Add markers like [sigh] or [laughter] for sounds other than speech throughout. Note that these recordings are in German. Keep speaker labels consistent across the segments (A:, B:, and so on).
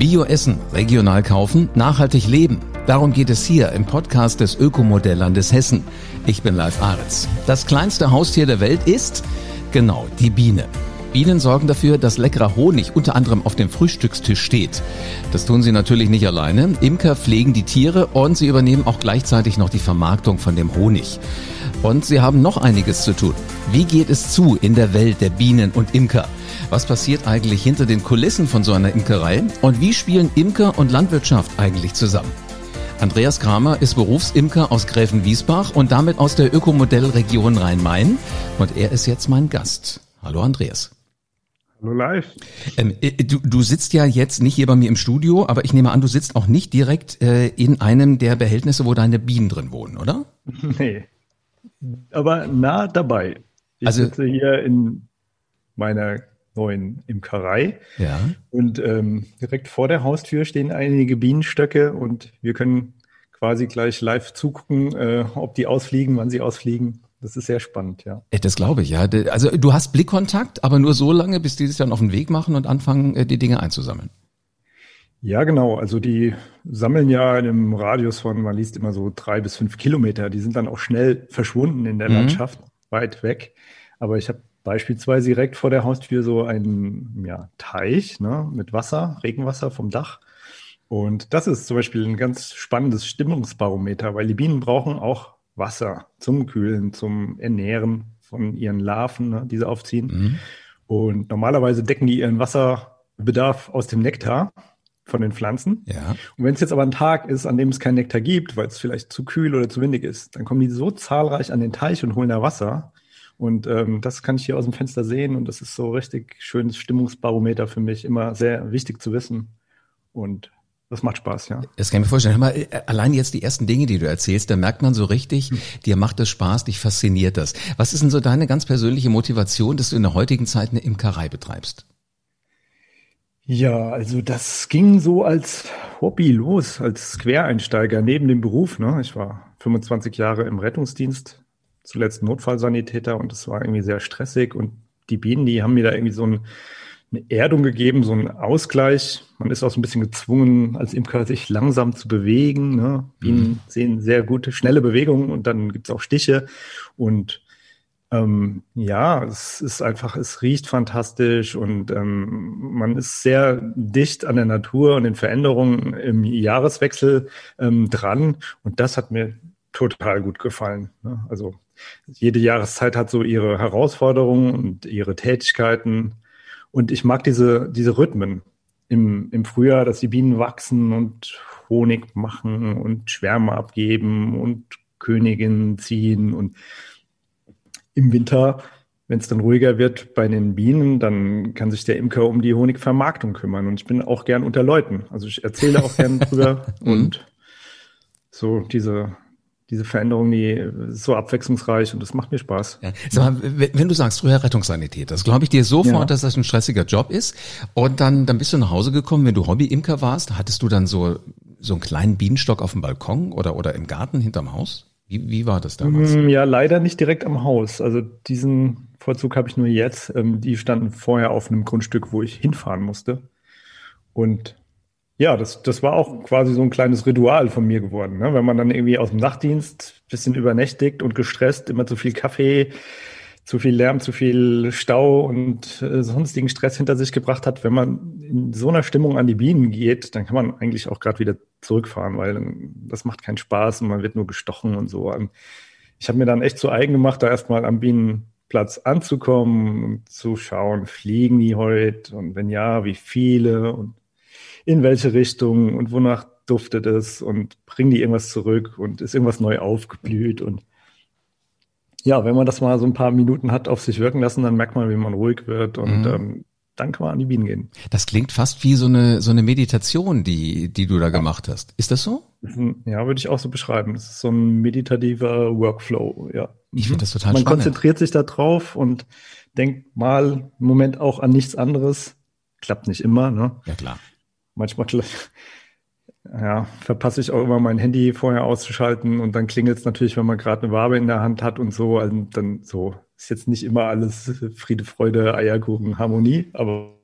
A: Bio-Essen, regional kaufen, nachhaltig leben. Darum geht es hier im Podcast des Ökomodelllandes Hessen. Ich bin Live Aritz. Das kleinste Haustier der Welt ist, genau, die Biene. Bienen sorgen dafür, dass leckerer Honig unter anderem auf dem Frühstückstisch steht. Das tun sie natürlich nicht alleine. Imker pflegen die Tiere und sie übernehmen auch gleichzeitig noch die Vermarktung von dem Honig. Und sie haben noch einiges zu tun. Wie geht es zu in der Welt der Bienen und Imker? Was passiert eigentlich hinter den Kulissen von so einer Imkerei? Und wie spielen Imker und Landwirtschaft eigentlich zusammen? Andreas Kramer ist Berufsimker aus Gräfenwiesbach und damit aus der Ökomodellregion Rhein-Main. Und er ist jetzt mein Gast. Hallo Andreas.
B: Hallo live.
A: Ähm, äh, du, du sitzt ja jetzt nicht hier bei mir im Studio, aber ich nehme an, du sitzt auch nicht direkt äh, in einem der Behältnisse, wo deine Bienen drin wohnen, oder? [laughs]
B: Nee. Aber nah dabei. Ich also, sitze hier in meiner neuen Imkerei.
A: Ja.
B: Und ähm, direkt vor der Haustür stehen einige Bienenstöcke und wir können quasi gleich live zugucken, äh, ob die ausfliegen, wann sie ausfliegen. Das ist sehr spannend, ja.
A: Äh, das glaube ich, ja. Also du hast Blickkontakt, aber nur so lange, bis die sich dann auf den Weg machen und anfangen, äh, die Dinge einzusammeln.
B: Ja, genau. Also die sammeln ja in einem Radius von, man liest immer so drei bis fünf Kilometer. Die sind dann auch schnell verschwunden in der mhm. Landschaft, weit weg. Aber ich habe beispielsweise direkt vor der Haustür so einen ja, Teich ne, mit Wasser, Regenwasser vom Dach. Und das ist zum Beispiel ein ganz spannendes Stimmungsbarometer, weil die Bienen brauchen auch Wasser zum Kühlen, zum Ernähren von ihren Larven, ne, die sie aufziehen. Mhm. Und normalerweise decken die ihren Wasserbedarf aus dem Nektar von den Pflanzen.
A: Ja.
B: Und wenn es jetzt aber ein Tag ist, an dem es kein Nektar gibt, weil es vielleicht zu kühl oder zu windig ist, dann kommen die so zahlreich an den Teich und holen da Wasser. Und ähm, das kann ich hier aus dem Fenster sehen und das ist so richtig schönes Stimmungsbarometer für mich, immer sehr wichtig zu wissen. Und das macht Spaß, ja.
A: Das kann ich mir vorstellen. Hör mal, äh, allein jetzt die ersten Dinge, die du erzählst, da merkt man so richtig, hm. dir macht das Spaß, dich fasziniert das. Was ist denn so deine ganz persönliche Motivation, dass du in der heutigen Zeit eine Imkerei betreibst?
B: Ja, also das ging so als Hobby los, als Quereinsteiger neben dem Beruf. Ne? Ich war 25 Jahre im Rettungsdienst, zuletzt Notfallsanitäter und das war irgendwie sehr stressig und die Bienen, die haben mir da irgendwie so ein, eine Erdung gegeben, so einen Ausgleich. Man ist auch so ein bisschen gezwungen, als Imker sich langsam zu bewegen. Ne? Bienen mhm. sehen sehr gute, schnelle Bewegungen und dann gibt's auch Stiche und ähm, ja, es ist einfach, es riecht fantastisch und ähm, man ist sehr dicht an der Natur und den Veränderungen im Jahreswechsel ähm, dran und das hat mir total gut gefallen. Ne? Also jede Jahreszeit hat so ihre Herausforderungen und ihre Tätigkeiten und ich mag diese, diese Rhythmen im, im Frühjahr, dass die Bienen wachsen und Honig machen und Schwärme abgeben und Königinnen ziehen und im Winter, wenn es dann ruhiger wird bei den Bienen, dann kann sich der Imker um die Honigvermarktung kümmern. Und ich bin auch gern unter Leuten. Also ich erzähle auch gern drüber [laughs] mhm. und so diese diese Veränderung, die ist so abwechslungsreich und das macht mir Spaß.
A: Ja. Sag mal, wenn du sagst, früher Rettungssanitäter, das glaube ich dir sofort, ja. dass das ein stressiger Job ist. Und dann, dann bist du nach Hause gekommen, wenn du Hobby-Imker warst, hattest du dann so, so einen kleinen Bienenstock auf dem Balkon oder, oder im Garten hinterm Haus? Wie, wie war das damals?
B: Mm, ja, leider nicht direkt am Haus. Also diesen Vorzug habe ich nur jetzt. Ähm, die standen vorher auf einem Grundstück, wo ich hinfahren musste. Und ja, das, das war auch quasi so ein kleines Ritual von mir geworden. Ne? Wenn man dann irgendwie aus dem Nachtdienst bisschen übernächtigt und gestresst, immer zu viel Kaffee, zu viel Lärm, zu viel Stau und äh, sonstigen Stress hinter sich gebracht hat, wenn man in so einer Stimmung an die Bienen geht, dann kann man eigentlich auch gerade wieder zurückfahren, weil das macht keinen Spaß und man wird nur gestochen und so. Ich habe mir dann echt zu eigen gemacht, da erstmal am Bienenplatz anzukommen und zu schauen, fliegen die heute und wenn ja, wie viele und in welche Richtung und wonach duftet es und bringen die irgendwas zurück und ist irgendwas neu aufgeblüht und ja, wenn man das mal so ein paar Minuten hat auf sich wirken lassen, dann merkt man, wie man ruhig wird und mhm. ähm, dann kann man an die Bienen gehen.
A: Das klingt fast wie so eine so eine Meditation, die die du da ja. gemacht hast. Ist das so?
B: Ja, würde ich auch so beschreiben. Das ist so ein meditativer Workflow. Ja.
A: Ich finde das total
B: man
A: spannend.
B: Man konzentriert sich da drauf und denkt mal im Moment auch an nichts anderes. Klappt nicht immer, ne?
A: Ja klar.
B: Manchmal ja, verpasse ich auch immer mein Handy vorher auszuschalten und dann klingelt es natürlich, wenn man gerade eine Wabe in der Hand hat und so. Also dann so ist jetzt nicht immer alles Friede, Freude, Eierkuchen, Harmonie, aber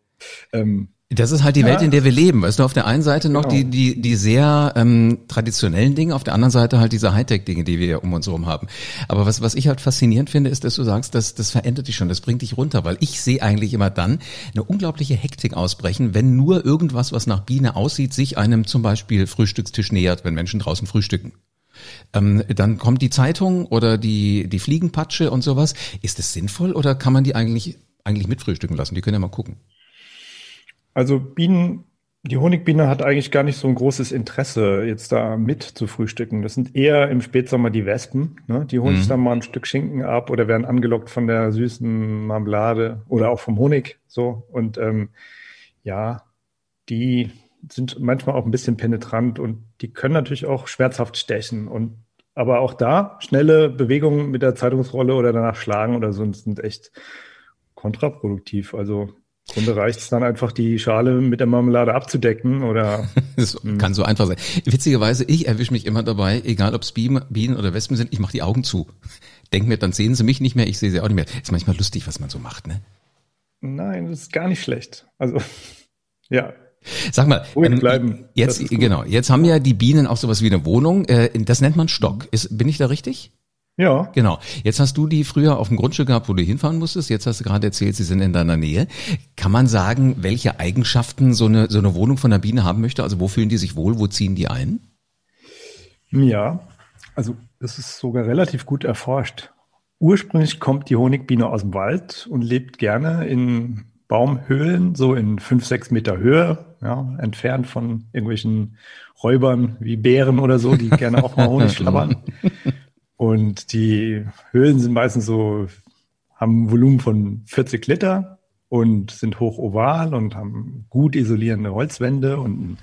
B: ähm,
A: Das ist halt die ja. Welt, in der wir leben. Weißt du, auf der einen Seite noch genau. die, die, die sehr ähm, traditionellen Dinge, auf der anderen Seite halt diese Hightech-Dinge, die wir um uns herum haben. Aber was, was ich halt faszinierend finde, ist, dass du sagst, das, das verändert dich schon, das bringt dich runter, weil ich sehe eigentlich immer dann eine unglaubliche Hektik ausbrechen, wenn nur irgendwas, was nach Biene aussieht, sich einem zum Beispiel Frühstückstisch nähert, wenn Menschen draußen frühstücken. Ähm, dann kommt die Zeitung oder die, die Fliegenpatsche und sowas. Ist es sinnvoll oder kann man die eigentlich, eigentlich mitfrühstücken lassen? Die können ja mal gucken.
B: Also Bienen, die Honigbiene hat eigentlich gar nicht so ein großes Interesse, jetzt da mit zu frühstücken. Das sind eher im Spätsommer die Wespen. Ne? Die holen mhm. sich dann mal ein Stück Schinken ab oder werden angelockt von der süßen Marmelade oder auch vom Honig. So und ähm, ja, die sind manchmal auch ein bisschen penetrant und die können natürlich auch schmerzhaft stechen. Und aber auch da schnelle Bewegungen mit der Zeitungsrolle oder danach schlagen oder so sind echt kontraproduktiv. Also Grunde reicht es dann einfach, die Schale mit der Marmelade abzudecken oder. [laughs]
A: das kann so einfach sein. Witzigerweise, ich erwische mich immer dabei, egal ob es Bienen oder Wespen sind, ich mache die Augen zu. Denk mir, dann sehen sie mich nicht mehr, ich sehe sie auch nicht mehr. Ist manchmal lustig, was man so macht, ne?
B: Nein, das ist gar nicht schlecht. Also, [laughs] ja.
A: Sag mal, ähm, jetzt, genau, jetzt haben ja die Bienen auch sowas wie eine Wohnung. Äh, das nennt man Stock. Ist, bin ich da richtig?
B: Ja.
A: Genau. Jetzt hast du die früher auf dem Grundstück gehabt, wo du hinfahren musstest. Jetzt hast du gerade erzählt, sie sind in deiner Nähe. Kann man sagen, welche Eigenschaften so eine, so eine Wohnung von der Biene haben möchte? Also wo fühlen die sich wohl? Wo ziehen die ein?
B: Ja, also es ist sogar relativ gut erforscht. Ursprünglich kommt die Honigbiene aus dem Wald und lebt gerne in Baumhöhlen, so in fünf, sechs Meter Höhe, ja, entfernt von irgendwelchen Räubern wie Bären oder so, die gerne auch mal Honig schlabbern. [laughs] Und die Höhlen sind meistens so, haben ein Volumen von 40 Liter und sind hoch oval und haben gut isolierende Holzwände und einen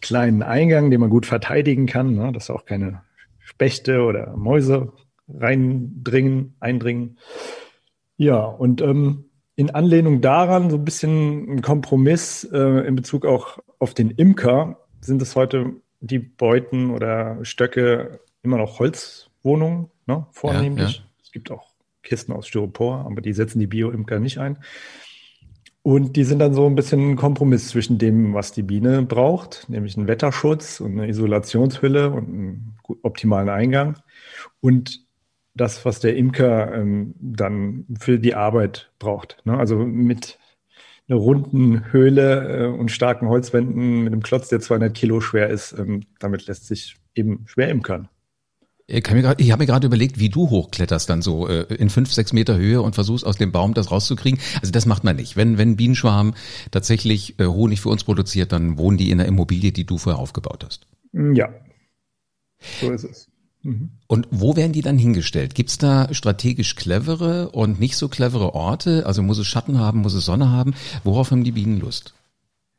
B: kleinen Eingang, den man gut verteidigen kann, ne, dass auch keine Spechte oder Mäuse reindringen, eindringen. Ja, und ähm, in Anlehnung daran so ein bisschen ein Kompromiss äh, in Bezug auch auf den Imker sind es heute die Beuten oder Stöcke immer noch Holz Wohnungen, ne, vornehmlich. Ja, ja. Es gibt auch Kisten aus Styropor, aber die setzen die Bio-Imker nicht ein. Und die sind dann so ein bisschen ein Kompromiss zwischen dem, was die Biene braucht, nämlich einen Wetterschutz und eine Isolationshülle und einen optimalen Eingang. Und das, was der Imker ähm, dann für die Arbeit braucht. Ne? Also mit einer runden Höhle äh, und starken Holzwänden mit einem Klotz, der 200 Kilo schwer ist, ähm, damit lässt sich eben schwer imkern.
A: Ich, ich habe mir gerade überlegt, wie du hochkletterst dann so äh, in fünf, sechs Meter Höhe und versuchst aus dem Baum das rauszukriegen. Also das macht man nicht. Wenn, wenn Bienenschwarm tatsächlich äh, Honig für uns produziert, dann wohnen die in der Immobilie, die du vorher aufgebaut hast.
B: Ja, so ist es.
A: Mhm. Und wo werden die dann hingestellt? Gibt es da strategisch clevere und nicht so clevere Orte? Also muss es Schatten haben, muss es Sonne haben? Worauf haben die Bienen Lust?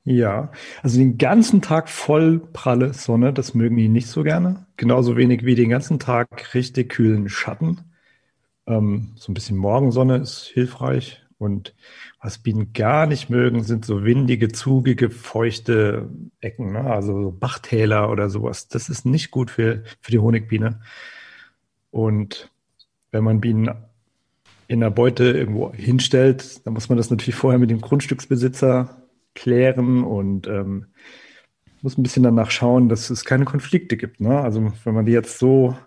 B: Ja, also den ganzen Tag voll pralle Sonne, das mögen die nicht so gerne. Genauso wenig wie den ganzen Tag richtig kühlen Schatten. Ähm, so ein bisschen Morgensonne ist hilfreich. Und was Bienen gar nicht mögen, sind so windige, zugige, feuchte Ecken, ne? also so Bachtäler oder sowas. Das ist nicht gut für, für die Honigbiene. Und wenn man Bienen in der Beute irgendwo hinstellt, dann muss man das natürlich vorher mit dem Grundstücksbesitzer klären und ähm, muss ein bisschen danach schauen, dass es keine Konflikte gibt. Ne? Also wenn man die jetzt so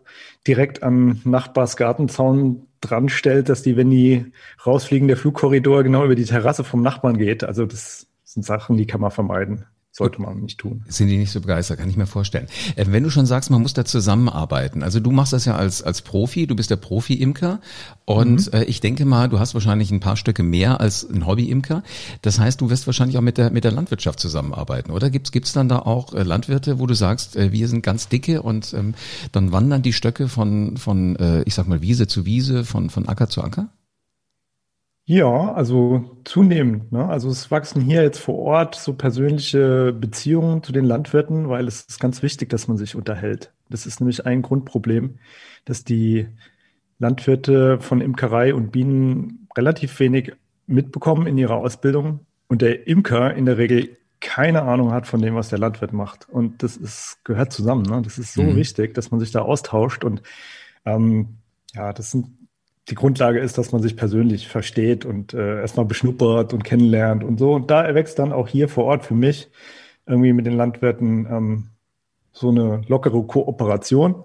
B: direkt am Nachbars Gartenzaun dran stellt, dass die, wenn die rausfliegen, der Flugkorridor genau über die Terrasse vom Nachbarn geht. Also das sind Sachen, die kann man vermeiden sollte man nicht tun.
A: Sind die nicht so begeistert, kann ich mir vorstellen. Äh, wenn du schon sagst, man muss da zusammenarbeiten, also du machst das ja als, als Profi, du bist der Profi-Imker und mhm. äh, ich denke mal, du hast wahrscheinlich ein paar Stücke mehr als ein Hobby-Imker. Das heißt, du wirst wahrscheinlich auch mit der, mit der Landwirtschaft zusammenarbeiten, oder? Gibt's gibt's dann da auch äh, Landwirte, wo du sagst, wir sind ganz dicke und ähm, dann wandern die Stöcke von, von ich sag mal, Wiese zu Wiese, von, von Acker zu Acker?
B: Ja, also zunehmend. Ne? Also es wachsen hier jetzt vor Ort so persönliche Beziehungen zu den Landwirten, weil es ist ganz wichtig, dass man sich unterhält. Das ist nämlich ein Grundproblem, dass die Landwirte von Imkerei und Bienen relativ wenig mitbekommen in ihrer Ausbildung und der Imker in der Regel keine Ahnung hat von dem, was der Landwirt macht. Und das ist, gehört zusammen. Ne? Das ist so mhm. wichtig, dass man sich da austauscht und ähm, ja, das sind die Grundlage ist, dass man sich persönlich versteht und äh, erstmal beschnuppert und kennenlernt und so. Und da erwächst dann auch hier vor Ort für mich irgendwie mit den Landwirten ähm, so eine lockere Kooperation.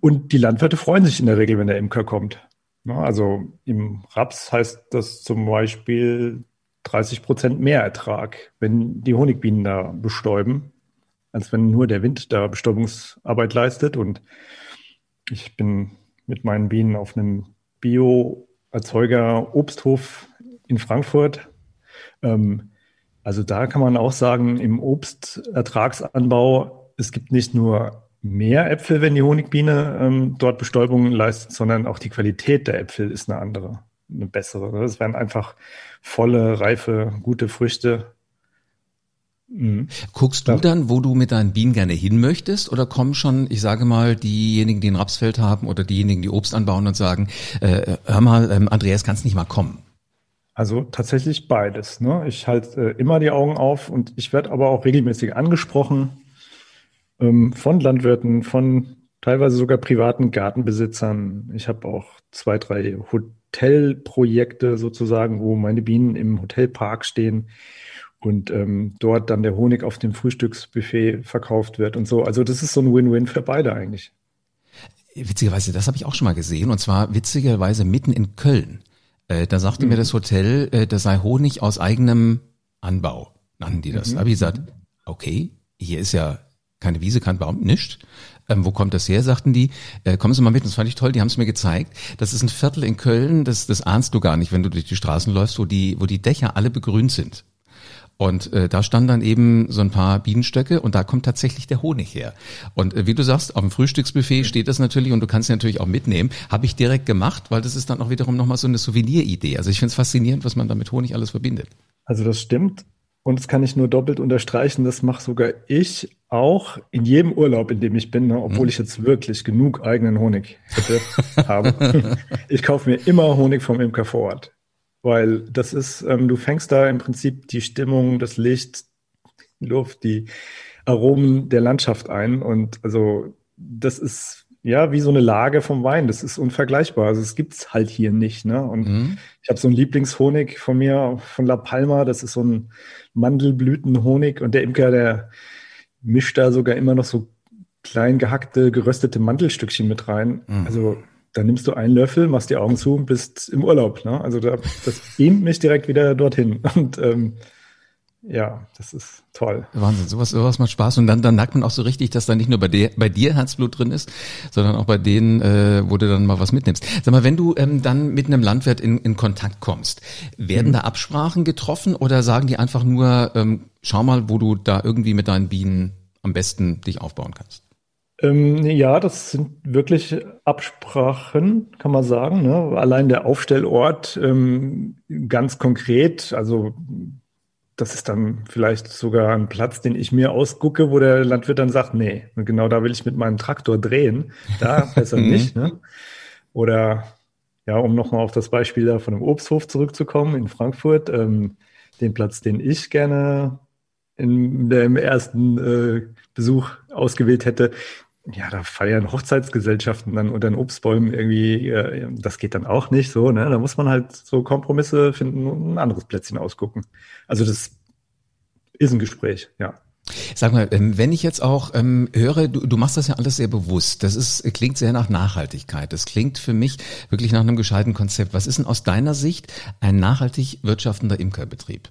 B: Und die Landwirte freuen sich in der Regel, wenn der Imker kommt. Also im Raps heißt das zum Beispiel 30 Prozent mehr Ertrag, wenn die Honigbienen da bestäuben, als wenn nur der Wind da Bestäubungsarbeit leistet. Und ich bin mit meinen Bienen auf einem Bio-Erzeuger Obsthof in Frankfurt. Ähm, also da kann man auch sagen, im Obstertragsanbau, es gibt nicht nur mehr Äpfel, wenn die Honigbiene ähm, dort Bestäubung leistet, sondern auch die Qualität der Äpfel ist eine andere, eine bessere. Es werden einfach volle, reife, gute Früchte.
A: Mhm. Guckst du dann, wo du mit deinen Bienen gerne hin möchtest, oder kommen schon, ich sage mal, diejenigen, die ein Rapsfeld haben oder diejenigen, die Obst anbauen und sagen, äh, hör mal, ähm, Andreas, kannst nicht mal kommen?
B: Also tatsächlich beides. Ne? Ich halte äh, immer die Augen auf und ich werde aber auch regelmäßig angesprochen ähm, von Landwirten, von teilweise sogar privaten Gartenbesitzern. Ich habe auch zwei, drei Hotelprojekte sozusagen, wo meine Bienen im Hotelpark stehen und ähm, dort dann der Honig auf dem Frühstücksbuffet verkauft wird und so. Also das ist so ein Win-Win für beide eigentlich.
A: Witzigerweise, das habe ich auch schon mal gesehen und zwar witzigerweise mitten in Köln. Äh, da sagte mhm. mir das Hotel, äh, das sei Honig aus eigenem Anbau, nannten die das. Mhm. Da habe ich gesagt, okay, hier ist ja keine Wiese, kein Baum, nichts. Ähm, wo kommt das her, sagten die. Äh, kommen Sie mal mit, das fand ich toll, die haben es mir gezeigt. Das ist ein Viertel in Köln, das, das ahnst du gar nicht, wenn du durch die Straßen läufst, wo die, wo die Dächer alle begrünt sind. Und äh, da standen dann eben so ein paar Bienenstöcke und da kommt tatsächlich der Honig her. Und äh, wie du sagst, auf dem Frühstücksbuffet steht das natürlich und du kannst ihn natürlich auch mitnehmen. Habe ich direkt gemacht, weil das ist dann auch wiederum nochmal so eine Souvenir-Idee. Also ich finde es faszinierend, was man da mit Honig alles verbindet.
B: Also das stimmt. Und das kann ich nur doppelt unterstreichen. Das mache sogar ich auch in jedem Urlaub, in dem ich bin, ne, obwohl mhm. ich jetzt wirklich genug eigenen Honig hätte, habe. [laughs] ich kaufe mir immer Honig vom Imker vor Ort. Weil das ist, ähm, du fängst da im Prinzip die Stimmung, das Licht, die Luft, die Aromen der Landschaft ein. Und also das ist ja, wie so eine Lage vom Wein. Das ist unvergleichbar. Also es gibt's halt hier nicht. Ne? Und mhm. ich habe so einen Lieblingshonig von mir, von La Palma. Das ist so ein Mandelblütenhonig. Und der Imker, der mischt da sogar immer noch so klein gehackte, geröstete Mandelstückchen mit rein. Mhm. Also da nimmst du einen Löffel, machst die Augen zu und bist im Urlaub. Ne? Also da, das beamt mich direkt wieder dorthin. [laughs] Und ähm, ja, das ist toll.
A: Wahnsinn, sowas, sowas macht Spaß und dann, dann merkt man auch so richtig, dass da nicht nur bei, der, bei dir Herzblut drin ist, sondern auch bei denen, äh, wo du dann mal was mitnimmst. Sag mal, wenn du ähm, dann mit einem Landwirt in, in Kontakt kommst, werden mhm. da Absprachen getroffen oder sagen die einfach nur, ähm, schau mal, wo du da irgendwie mit deinen Bienen am besten dich aufbauen kannst?
B: Ähm, ja, das sind wirklich Absprachen, kann man sagen. Ne? Allein der Aufstellort ähm, ganz konkret, also das ist dann vielleicht sogar ein Platz, den ich mir ausgucke, wo der Landwirt dann sagt, nee, genau da will ich mit meinem Traktor drehen, da [laughs] besser mhm. nicht. Ne? Oder ja, um nochmal auf das Beispiel da von dem Obsthof zurückzukommen in Frankfurt, ähm, den Platz, den ich gerne in dem ersten äh, Besuch ausgewählt hätte, ja, da feiern Hochzeitsgesellschaften dann unter den Obstbäumen irgendwie, äh, das geht dann auch nicht so, ne? Da muss man halt so Kompromisse finden und ein anderes Plätzchen ausgucken. Also das ist ein Gespräch, ja.
A: Sag mal, ähm, wenn ich jetzt auch ähm, höre, du, du machst das ja alles sehr bewusst. Das ist klingt sehr nach Nachhaltigkeit. Das klingt für mich wirklich nach einem gescheiten Konzept. Was ist denn aus deiner Sicht ein nachhaltig wirtschaftender Imkerbetrieb?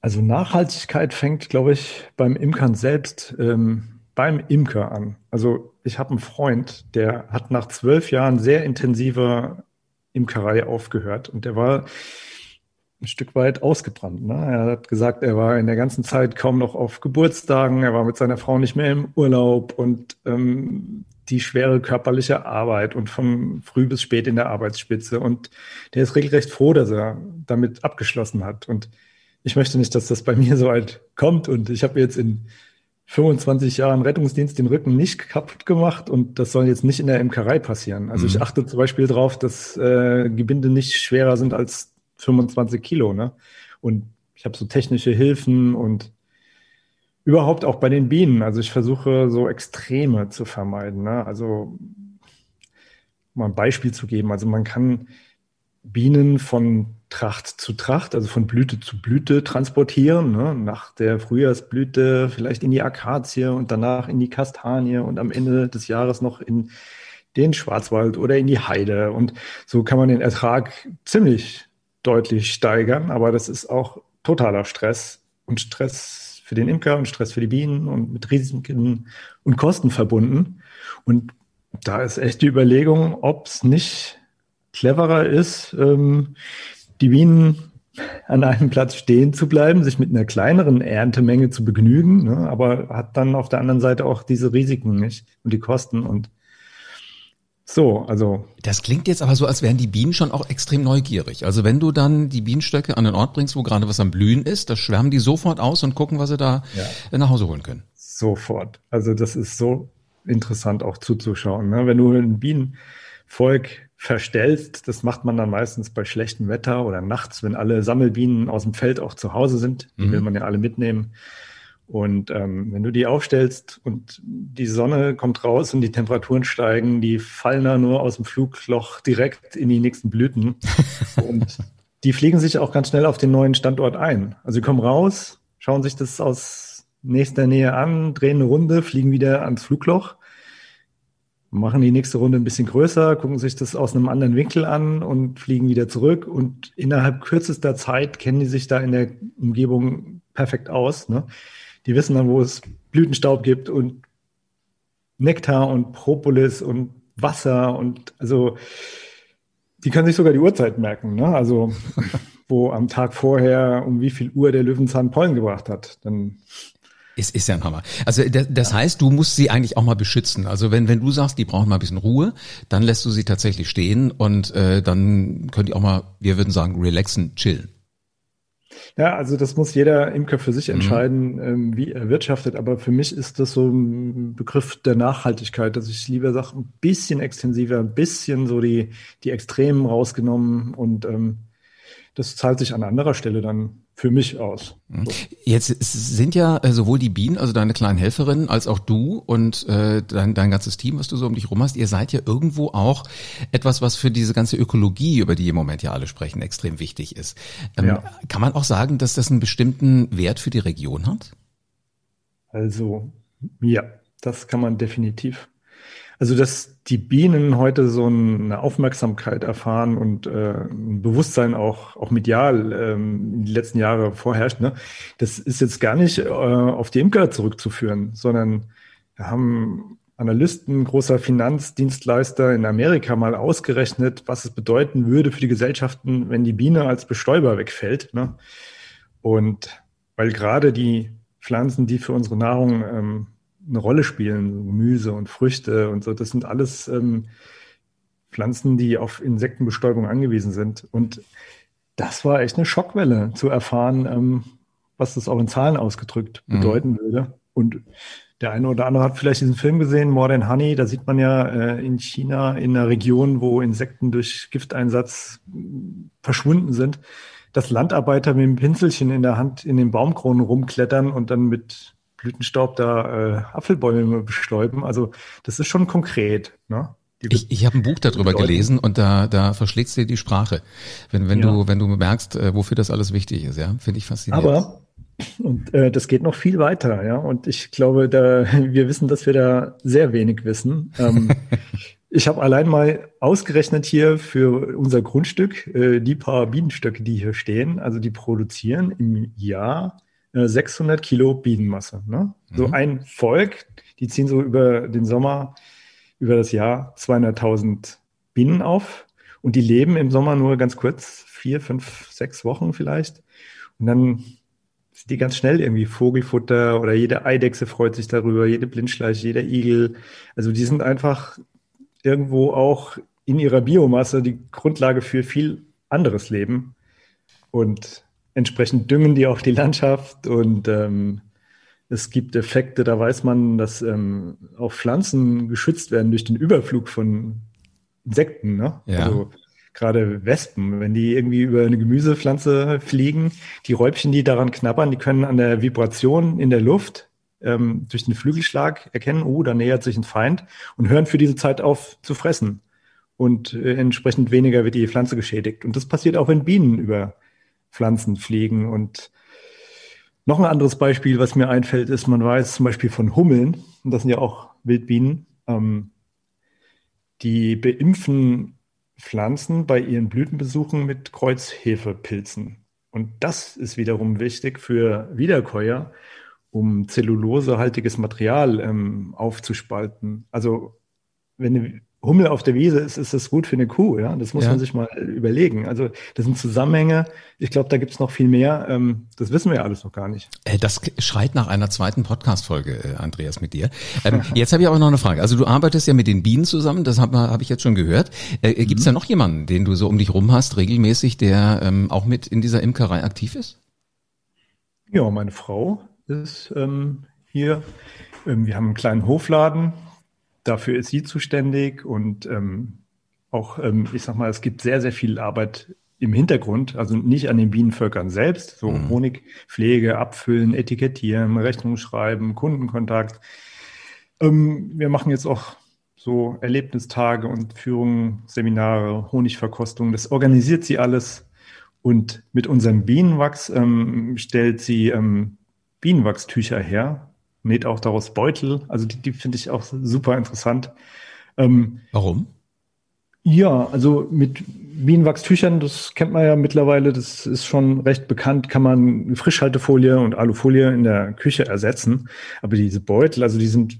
B: Also Nachhaltigkeit fängt, glaube ich, beim Imkern selbst ähm, beim Imker an. Also ich habe einen Freund, der hat nach zwölf Jahren sehr intensiver Imkerei aufgehört und der war ein Stück weit ausgebrannt. Ne? Er hat gesagt, er war in der ganzen Zeit kaum noch auf Geburtstagen, er war mit seiner Frau nicht mehr im Urlaub und ähm, die schwere körperliche Arbeit und von früh bis spät in der Arbeitsspitze. Und der ist regelrecht froh, dass er damit abgeschlossen hat. Und ich möchte nicht, dass das bei mir so weit kommt. Und ich habe jetzt in 25 Jahren Rettungsdienst den Rücken nicht kaputt gemacht und das soll jetzt nicht in der Imkerei passieren. Also mhm. ich achte zum Beispiel darauf, dass äh, Gebinde nicht schwerer sind als 25 Kilo. Ne? Und ich habe so technische Hilfen und überhaupt auch bei den Bienen. Also ich versuche so Extreme zu vermeiden. Ne? Also mal ein Beispiel zu geben. Also man kann Bienen von Tracht zu Tracht, also von Blüte zu Blüte transportieren. Ne? Nach der Frühjahrsblüte vielleicht in die Akazie und danach in die Kastanie und am Ende des Jahres noch in den Schwarzwald oder in die Heide. Und so kann man den Ertrag ziemlich deutlich steigern, aber das ist auch totaler Stress und Stress für den Imker und Stress für die Bienen und mit Risiken und Kosten verbunden. Und da ist echt die Überlegung, ob es nicht cleverer ist, ähm, die Bienen an einem Platz stehen zu bleiben, sich mit einer kleineren Erntemenge zu begnügen, ne, aber hat dann auf der anderen Seite auch diese Risiken nicht und die Kosten und so, also.
A: Das klingt jetzt aber so, als wären die Bienen schon auch extrem neugierig. Also wenn du dann die Bienenstöcke an den Ort bringst, wo gerade was am Blühen ist, da schwärmen die sofort aus und gucken, was sie da ja. nach Hause holen können.
B: Sofort. Also das ist so interessant auch zuzuschauen. Ne? Wenn du ein Bienenvolk verstellst. Das macht man dann meistens bei schlechtem Wetter oder nachts, wenn alle Sammelbienen aus dem Feld auch zu Hause sind. Die mhm. will man ja alle mitnehmen. Und ähm, wenn du die aufstellst und die Sonne kommt raus und die Temperaturen steigen, die fallen da nur aus dem Flugloch direkt in die nächsten Blüten. [laughs] und die fliegen sich auch ganz schnell auf den neuen Standort ein. Also sie kommen raus, schauen sich das aus nächster Nähe an, drehen eine Runde, fliegen wieder ans Flugloch machen die nächste Runde ein bisschen größer, gucken sich das aus einem anderen Winkel an und fliegen wieder zurück. Und innerhalb kürzester Zeit kennen die sich da in der Umgebung perfekt aus. Ne? Die wissen dann, wo es Blütenstaub gibt und Nektar und Propolis und Wasser und also die können sich sogar die Uhrzeit merken. Ne? Also [laughs] wo am Tag vorher um wie viel Uhr der Löwenzahn Pollen gebracht hat. Dann
A: ist, ist ja ein Hammer. Also das, das heißt, du musst sie eigentlich auch mal beschützen. Also wenn, wenn du sagst, die brauchen mal ein bisschen Ruhe, dann lässt du sie tatsächlich stehen und äh, dann könnt ihr auch mal, wir würden sagen, relaxen, chillen.
B: Ja, also das muss jeder Imker für sich mhm. entscheiden, mhm. ähm, wie er wirtschaftet. Aber für mich ist das so ein Begriff der Nachhaltigkeit, dass ich lieber sage, ein bisschen extensiver, ein bisschen so die, die Extremen rausgenommen und ähm, das zahlt sich an anderer Stelle dann für mich aus.
A: Mhm. Jetzt sind ja äh, sowohl die Bienen, also deine kleinen Helferinnen, als auch du und äh, dein, dein ganzes Team, was du so um dich rum hast, ihr seid ja irgendwo auch etwas, was für diese ganze Ökologie, über die im Moment ja alle sprechen, extrem wichtig ist. Ähm, ja. Kann man auch sagen, dass das einen bestimmten Wert für die Region hat?
B: Also, ja, das kann man definitiv. Also, dass die Bienen heute so eine Aufmerksamkeit erfahren und äh, ein Bewusstsein auch, auch medial ähm, in die letzten Jahre vorherrscht, ne? das ist jetzt gar nicht äh, auf die Imker zurückzuführen, sondern wir haben Analysten, großer Finanzdienstleister in Amerika mal ausgerechnet, was es bedeuten würde für die Gesellschaften, wenn die Biene als Bestäuber wegfällt. Ne? Und weil gerade die Pflanzen, die für unsere Nahrung ähm, eine Rolle spielen, Gemüse und Früchte und so. Das sind alles ähm, Pflanzen, die auf Insektenbestäubung angewiesen sind. Und das war echt eine Schockwelle zu erfahren, ähm, was das auch in Zahlen ausgedrückt mhm. bedeuten mhm. würde. Und der eine oder andere hat vielleicht diesen Film gesehen, More Than Honey. Da sieht man ja äh, in China, in einer Region, wo Insekten durch Gifteinsatz verschwunden sind, dass Landarbeiter mit dem Pinselchen in der Hand in den Baumkronen rumklettern und dann mit Blütenstaub da äh, Apfelbäume bestäuben. Also das ist schon konkret. Ne?
A: Ich, ich habe ein Buch darüber gelesen und da, da verschlägst du dir die Sprache, wenn, wenn ja. du wenn du merkst, äh, wofür das alles wichtig ist, ja, finde ich faszinierend.
B: Aber und äh, das geht noch viel weiter, ja. Und ich glaube, da [laughs] wir wissen, dass wir da sehr wenig wissen. Ähm, [laughs] ich habe allein mal ausgerechnet hier für unser Grundstück äh, die paar Bienenstöcke, die hier stehen, also die produzieren im Jahr 600 äh, Kilo Bienenmasse. Ne? Mhm. So ein Volk, die ziehen so über den Sommer, über das Jahr 200.000 Bienen auf und die leben im Sommer nur ganz kurz, vier, fünf, sechs Wochen vielleicht. Und dann sind die ganz schnell irgendwie Vogelfutter oder jede Eidechse freut sich darüber, jede Blindschleiche, jeder Igel. Also die sind einfach irgendwo auch in ihrer Biomasse die Grundlage für viel anderes Leben. Und entsprechend düngen die auch die Landschaft und ähm, es gibt Effekte, da weiß man, dass ähm, auch Pflanzen geschützt werden durch den Überflug von Insekten. Ne? Ja. Also gerade Wespen, wenn die irgendwie über eine Gemüsepflanze fliegen, die Räubchen, die daran knabbern, die können an der Vibration in der Luft ähm, durch den Flügelschlag erkennen, oh, da nähert sich ein Feind und hören für diese Zeit auf zu fressen. und äh, entsprechend weniger wird die Pflanze geschädigt. Und das passiert auch, wenn Bienen über Pflanzen fliegen. Und noch ein anderes Beispiel, was mir einfällt, ist, man weiß zum Beispiel von Hummeln, und das sind ja auch Wildbienen, ähm, die beimpfen Pflanzen bei ihren Blütenbesuchen mit Kreuzhefepilzen. Und das ist wiederum wichtig für Wiederkäuer, um zellulosehaltiges Material ähm, aufzuspalten. Also wenn eine Hummel auf der Wiese ist, ist das gut für eine Kuh, ja. Das muss ja. man sich mal überlegen. Also das sind Zusammenhänge. Ich glaube, da gibt es noch viel mehr. Ähm, das wissen wir ja alles noch gar nicht.
A: Äh, das schreit nach einer zweiten Podcast-Folge, äh, Andreas, mit dir. Ähm, [laughs] jetzt habe ich aber noch eine Frage. Also du arbeitest ja mit den Bienen zusammen, das habe hab ich jetzt schon gehört. Äh, Gibt es mhm. da noch jemanden, den du so um dich rum hast, regelmäßig, der ähm, auch mit in dieser Imkerei aktiv ist?
B: Ja, meine Frau ist ähm, hier. Ähm, wir haben einen kleinen Hofladen Dafür ist sie zuständig und ähm, auch, ähm, ich sag mal, es gibt sehr, sehr viel Arbeit im Hintergrund, also nicht an den Bienenvölkern selbst, so mhm. Honigpflege, Abfüllen, Etikettieren, Rechnung schreiben, Kundenkontakt. Ähm, wir machen jetzt auch so Erlebnistage und Führungen, Seminare, Honigverkostung. Das organisiert sie alles. Und mit unserem Bienenwachs ähm, stellt sie ähm, Bienenwachstücher her, näht auch daraus Beutel. Also die, die finde ich auch super interessant.
A: Ähm, Warum?
B: Ja, also mit Bienenwachstüchern, das kennt man ja mittlerweile, das ist schon recht bekannt, kann man Frischhaltefolie und Alufolie in der Küche ersetzen. Aber diese Beutel, also die sind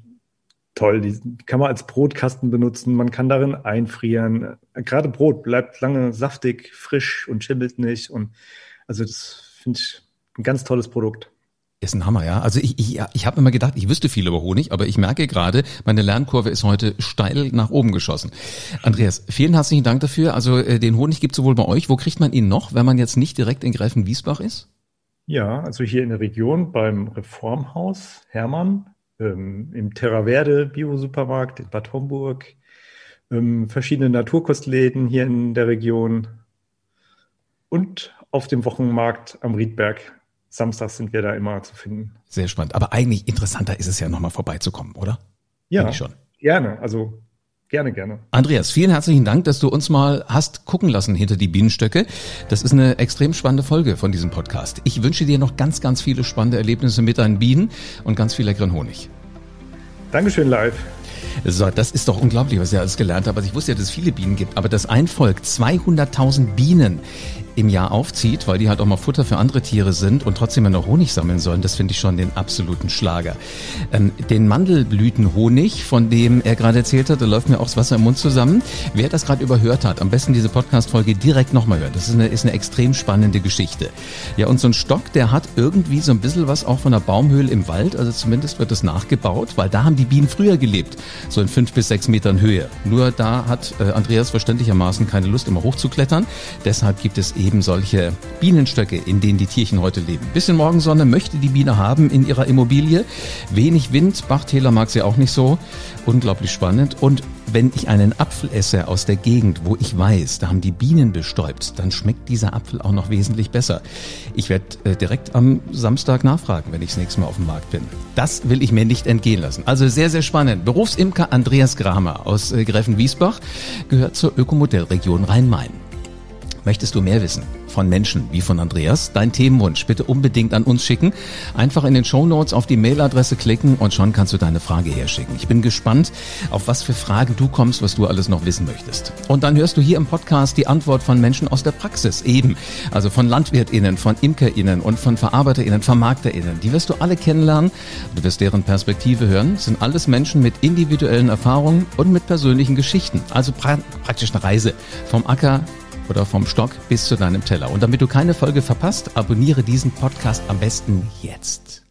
B: toll, die kann man als Brotkasten benutzen, man kann darin einfrieren. Gerade Brot bleibt lange saftig, frisch und schimmelt nicht. Und also das finde ich ein ganz tolles Produkt.
A: Ist ein Hammer, ja. Also ich, ich, ich habe immer gedacht, ich wüsste viel über Honig, aber ich merke gerade, meine Lernkurve ist heute steil nach oben geschossen. Andreas, vielen herzlichen Dank dafür. Also äh, den Honig gibt es sowohl bei euch. Wo kriegt man ihn noch, wenn man jetzt nicht direkt in Gräfenwiesbach ist?
B: Ja, also hier in der Region beim Reformhaus Hermann, ähm, im Terraverde Bio-Supermarkt in Bad Homburg, ähm, verschiedene Naturkostläden hier in der Region und auf dem Wochenmarkt am Riedberg Samstags sind wir da immer zu finden.
A: Sehr spannend. Aber eigentlich interessanter ist es ja nochmal vorbeizukommen, oder?
B: Ja, schon. gerne. Also Gerne, gerne.
A: Andreas, vielen herzlichen Dank, dass du uns mal hast gucken lassen hinter die Bienenstöcke. Das ist eine extrem spannende Folge von diesem Podcast. Ich wünsche dir noch ganz, ganz viele spannende Erlebnisse mit deinen Bienen und ganz viel leckeren Honig.
B: Dankeschön, live.
A: So, das ist doch unglaublich, was ich alles gelernt habe. Also ich wusste ja, dass es viele Bienen gibt, aber dass ein Volk 200.000 Bienen im Jahr aufzieht, weil die halt auch mal Futter für andere Tiere sind und trotzdem noch Honig sammeln sollen, das finde ich schon den absoluten Schlager. Ähm, den Mandelblütenhonig, von dem er gerade erzählt hat, da läuft mir auch das Wasser im Mund zusammen. Wer das gerade überhört hat, am besten diese Podcast-Folge direkt nochmal hören. Das ist eine, ist eine extrem spannende Geschichte. Ja, und so ein Stock, der hat irgendwie so ein bisschen was auch von einer Baumhöhle im Wald, also zumindest wird das nachgebaut, weil da haben die Bienen früher gelebt, so in fünf bis sechs Metern Höhe. Nur da hat äh, Andreas verständlichermaßen keine Lust, immer hochzuklettern. Deshalb gibt es eben solche Bienenstöcke, in denen die Tierchen heute leben. Bisschen Morgensonne möchte die Biene haben in ihrer Immobilie. Wenig Wind, Bachtäler mag sie auch nicht so. Unglaublich spannend. Und wenn ich einen Apfel esse aus der Gegend, wo ich weiß, da haben die Bienen bestäubt, dann schmeckt dieser Apfel auch noch wesentlich besser. Ich werde äh, direkt am Samstag nachfragen, wenn ich das nächste Mal auf dem Markt bin. Das will ich mir nicht entgehen lassen. Also sehr, sehr spannend. Berufsimker Andreas Gramer aus äh, Gräfenwiesbach gehört zur Ökomodellregion Rhein-Main. Möchtest du mehr wissen von Menschen wie von Andreas? Dein Themenwunsch bitte unbedingt an uns schicken. Einfach in den Show Notes auf die Mailadresse klicken und schon kannst du deine Frage herschicken. Ich bin gespannt, auf was für Fragen du kommst, was du alles noch wissen möchtest. Und dann hörst du hier im Podcast die Antwort von Menschen aus der Praxis eben. Also von LandwirtInnen, von ImkerInnen und von VerarbeiterInnen, VermarkterInnen. Die wirst du alle kennenlernen. Du wirst deren Perspektive hören. Das sind alles Menschen mit individuellen Erfahrungen und mit persönlichen Geschichten. Also pra praktisch eine Reise vom Acker oder vom Stock bis zu deinem Teller. Und damit du keine Folge verpasst, abonniere diesen Podcast am besten jetzt.